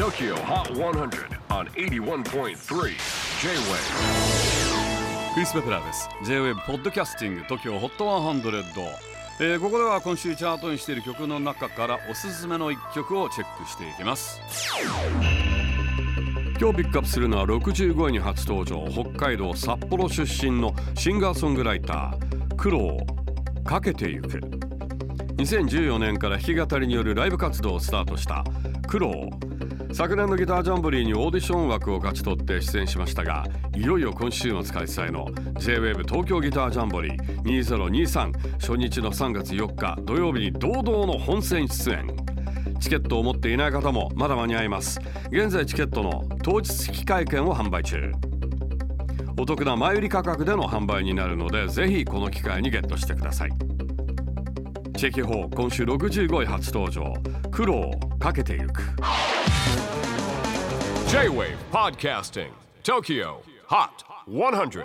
TOKYO HOT 100 on 81.3 J-WAVE クリス・ベプラーです。J-WAVE ポッドキャスティング TOKYO HOT 100、えーここでは今週チャートにしている曲の中からおすすめの一曲をチェックしていきます。今日ピックアップするのは65位に初登場北海道札幌出身のシンガーソングライター苦労かけてゆく。2014年から弾き語りによるライブ活動をスタートした苦労昨年のギタージャンボリーにオーディション枠を勝ち取って出演しましたがいよいよ今週末開催の J-WAVE 東京ギタージャンボリー2023初日の3月4日土曜日に堂々の本戦出演。チケットを持っていない方もまだ間に合います。現在チケットの当日引換券を販売中。お得な前売り価格での販売になるのでぜひこの機会にゲットしてください。チェキホー今週65位初登場苦労かけてゆく J-WAVE PODCASTING TOKYO HOT 100